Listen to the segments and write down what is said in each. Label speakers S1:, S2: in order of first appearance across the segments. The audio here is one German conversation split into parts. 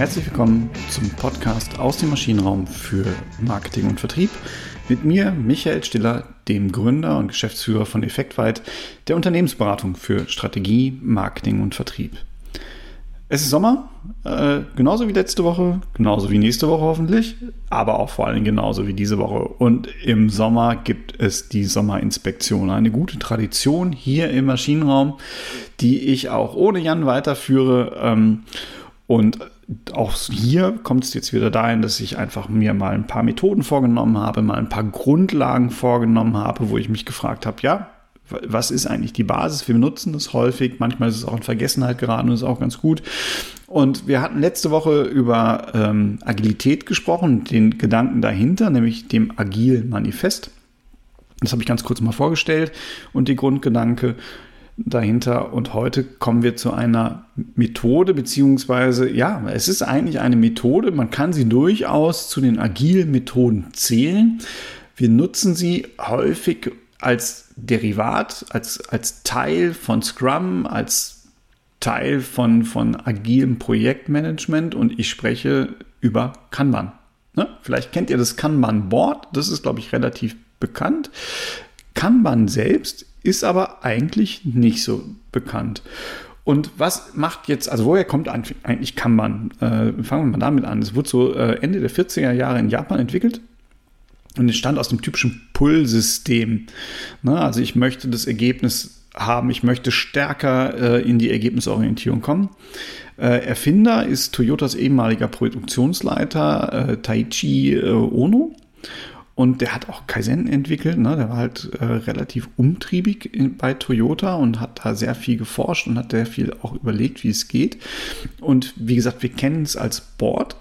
S1: Herzlich willkommen zum Podcast aus dem Maschinenraum für Marketing und Vertrieb mit mir, Michael Stiller, dem Gründer und Geschäftsführer von Effektweit, der Unternehmensberatung für Strategie, Marketing und Vertrieb. Es ist Sommer, äh, genauso wie letzte Woche, genauso wie nächste Woche hoffentlich, aber auch vor allem genauso wie diese Woche. Und im Sommer gibt es die Sommerinspektion, eine gute Tradition hier im Maschinenraum, die ich auch ohne Jan weiterführe. Ähm, und auch hier kommt es jetzt wieder dahin, dass ich einfach mir mal ein paar Methoden vorgenommen habe, mal ein paar Grundlagen vorgenommen habe, wo ich mich gefragt habe, ja, was ist eigentlich die Basis? Wir benutzen das häufig, manchmal ist es auch in Vergessenheit geraten und ist auch ganz gut. Und wir hatten letzte Woche über ähm, Agilität gesprochen, den Gedanken dahinter, nämlich dem Agil Manifest. Das habe ich ganz kurz mal vorgestellt und die Grundgedanke dahinter. Und heute kommen wir zu einer Methode, beziehungsweise, ja, es ist eigentlich eine Methode. Man kann sie durchaus zu den agilen Methoden zählen. Wir nutzen sie häufig als Derivat, als, als Teil von Scrum, als Teil von, von agilem Projektmanagement und ich spreche über Kanban. Ne? Vielleicht kennt ihr das Kanban-Board, das ist, glaube ich, relativ bekannt. Kanban selbst ist aber eigentlich nicht so bekannt. Und was macht jetzt, also woher kommt eigentlich Kanban? Äh, fangen wir mal damit an. Es wurde so äh, Ende der 40er Jahre in Japan entwickelt und es stand aus dem typischen Pull-System. Also ich möchte das Ergebnis haben, ich möchte stärker äh, in die Ergebnisorientierung kommen. Äh, Erfinder ist Toyotas ehemaliger Produktionsleiter äh, Taichi äh, Ono. Und der hat auch Kaizen entwickelt. Ne? Der war halt äh, relativ umtriebig in, bei Toyota und hat da sehr viel geforscht und hat sehr viel auch überlegt, wie es geht. Und wie gesagt, wir kennen es als Board,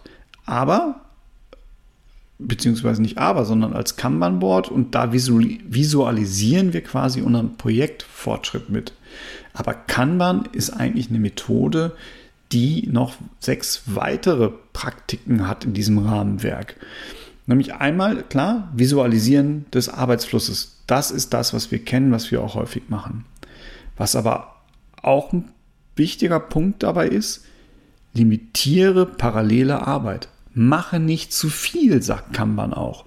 S1: aber beziehungsweise nicht aber, sondern als Kanban-Board und da visualisieren wir quasi unseren Projektfortschritt mit. Aber Kanban ist eigentlich eine Methode, die noch sechs weitere Praktiken hat in diesem Rahmenwerk. Nämlich einmal, klar, Visualisieren des Arbeitsflusses. Das ist das, was wir kennen, was wir auch häufig machen. Was aber auch ein wichtiger Punkt dabei ist, limitiere parallele Arbeit. Mache nicht zu viel, sagt Kanban auch.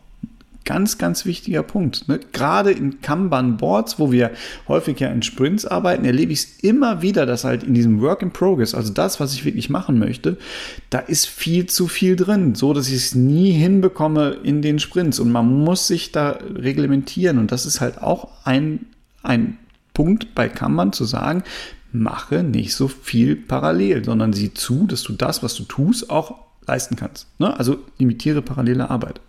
S1: Ganz, ganz wichtiger Punkt. Ne? Gerade in Kanban-Boards, wo wir häufig ja in Sprints arbeiten, erlebe ich es immer wieder, dass halt in diesem Work in Progress, also das, was ich wirklich machen möchte, da ist viel zu viel drin, so dass ich es nie hinbekomme in den Sprints. Und man muss sich da reglementieren. Und das ist halt auch ein, ein Punkt bei Kanban zu sagen, mache nicht so viel parallel, sondern sieh zu, dass du das, was du tust, auch leisten kannst. Ne? Also limitiere parallele Arbeit.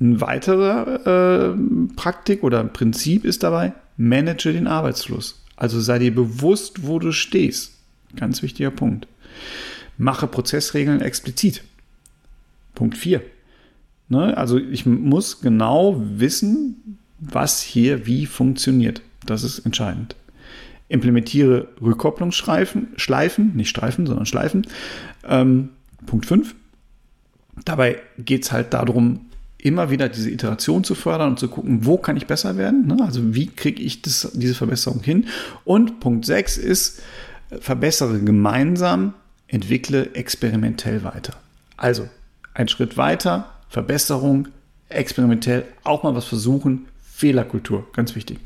S1: Ein weiterer äh, Praktik oder Prinzip ist dabei, manage den Arbeitsfluss. Also sei dir bewusst, wo du stehst. Ganz wichtiger Punkt. Mache Prozessregeln explizit. Punkt 4. Ne? Also ich muss genau wissen, was hier wie funktioniert. Das ist entscheidend. Implementiere Rückkopplungsschleifen, Schleifen, nicht Streifen, sondern Schleifen. Ähm, Punkt 5. Dabei geht es halt darum, immer wieder diese Iteration zu fördern und zu gucken, wo kann ich besser werden? Ne? Also wie kriege ich das, diese Verbesserung hin? Und Punkt 6 ist, verbessere gemeinsam, entwickle experimentell weiter. Also ein Schritt weiter, Verbesserung, experimentell, auch mal was versuchen, Fehlerkultur, ganz wichtig.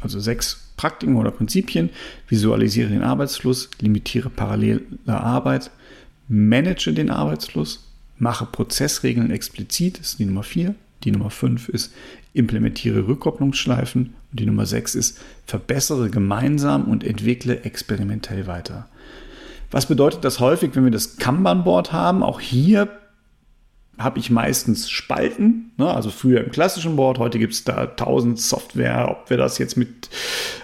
S1: Also sechs Praktiken oder Prinzipien, visualisiere den Arbeitsfluss, limitiere parallele Arbeit, manage den Arbeitsfluss, mache Prozessregeln explizit, ist die Nummer 4. Die Nummer 5 ist, implementiere Rückkopplungsschleifen. Und die Nummer 6 ist, verbessere gemeinsam und entwickle experimentell weiter. Was bedeutet das häufig, wenn wir das Kanban-Board haben? Auch hier habe ich meistens Spalten, ne? also früher im klassischen Board, heute gibt es da tausend Software, ob wir das jetzt mit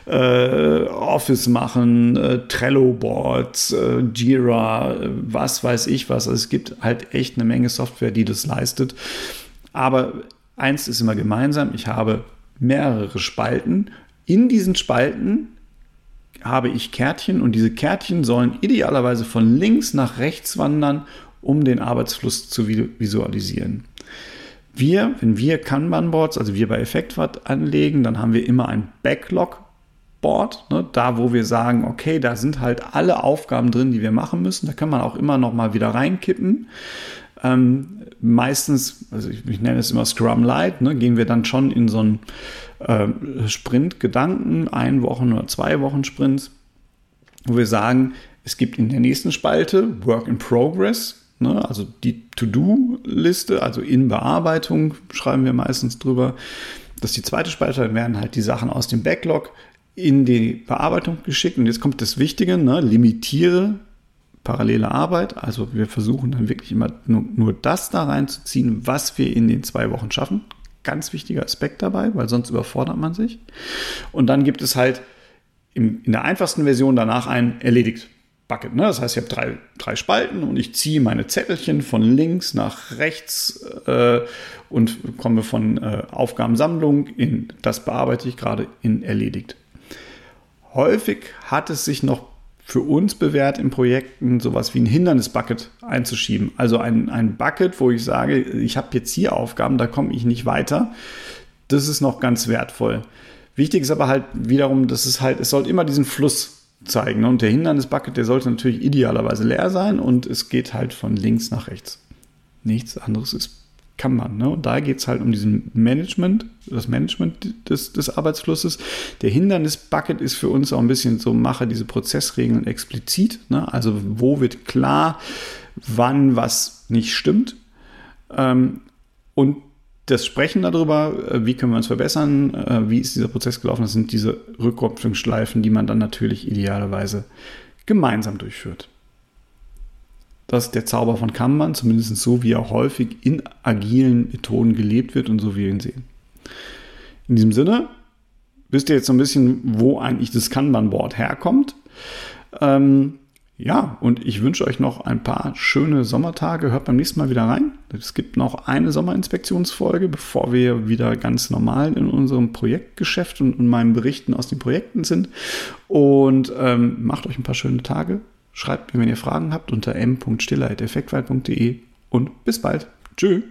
S1: äh, Office machen, äh, Trello-Boards, äh, Jira, was weiß ich was. Also es gibt halt echt eine Menge Software, die das leistet. Aber eins ist immer gemeinsam, ich habe mehrere Spalten. In diesen Spalten habe ich Kärtchen und diese Kärtchen sollen idealerweise von links nach rechts wandern um den Arbeitsfluss zu visualisieren. Wir, wenn wir Kanban-Boards, also wir bei Effektwatt anlegen, dann haben wir immer ein Backlog-Board, Dashboard, ne, da wo wir sagen, okay, da sind halt alle Aufgaben drin, die wir machen müssen. Da kann man auch immer noch mal wieder reinkippen. Ähm, meistens, also ich, ich, nenne es immer Scrum Light, ne, gehen wir dann schon in so einen äh, Sprint-Gedanken, ein Wochen oder zwei Wochen Sprints, wo wir sagen, es gibt in der nächsten Spalte Work in Progress, ne, also die To-Do-Liste, also in Bearbeitung schreiben wir meistens drüber. Das ist die zweite Spalte, dann werden halt die Sachen aus dem Backlog in die Bearbeitung geschickt. Und jetzt kommt das Wichtige, ne, limitiere parallele Arbeit. Also wir versuchen dann wirklich immer nur, nur das da reinzuziehen, was wir in den zwei Wochen schaffen. Ganz wichtiger Aspekt dabei, weil sonst überfordert man sich. Und dann gibt es halt in der einfachsten Version danach ein erledigt. Bucket. Ne? Das heißt, ich habe drei, drei Spalten und ich ziehe meine Zettelchen von links nach rechts äh, und komme von äh, Aufgabensammlung in das bearbeite ich gerade in erledigt. Häufig hat es sich noch für uns bewährt in Projekten sowas wie ein Hindernisbucket einzuschieben. Also ein, ein Bucket, wo ich sage, ich habe jetzt hier Aufgaben, da komme ich nicht weiter. Das ist noch ganz wertvoll. Wichtig ist aber halt wiederum, dass es halt, es soll immer diesen Fluss zeigen. Und der Hindernisbucket, der sollte natürlich idealerweise leer sein und es geht halt von links nach rechts. Nichts anderes ist kann man. Ne? Und da geht es halt um diesen Management, das Management des, des Arbeitsflusses. Der Hindernis-Bucket ist für uns auch ein bisschen so, mache diese Prozessregeln explizit. Ne? Also wo wird klar, wann was nicht stimmt. Ähm, und das Sprechen darüber, äh, wie können wir uns verbessern, äh, wie ist dieser Prozess gelaufen, das sind diese Rückkopplungsschleifen, die man dann natürlich idealerweise gemeinsam durchführt. Das ist der Zauber von Kanban, zumindest so, wie er häufig in agilen Methoden gelebt wird und so wie wir ihn sehen. In diesem Sinne wisst ihr jetzt so ein bisschen, wo eigentlich das Kanban-Board herkommt. Ähm, ja, und ich wünsche euch noch ein paar schöne Sommertage. Hört beim nächsten Mal wieder rein. Es gibt noch eine Sommerinspektionsfolge, bevor wir wieder ganz normal in unserem Projektgeschäft und in meinen Berichten aus den Projekten sind. Und ähm, macht euch ein paar schöne Tage. Schreibt mir, wenn ihr Fragen habt, unter m.stiller.effektweit.de und bis bald. Tschüss.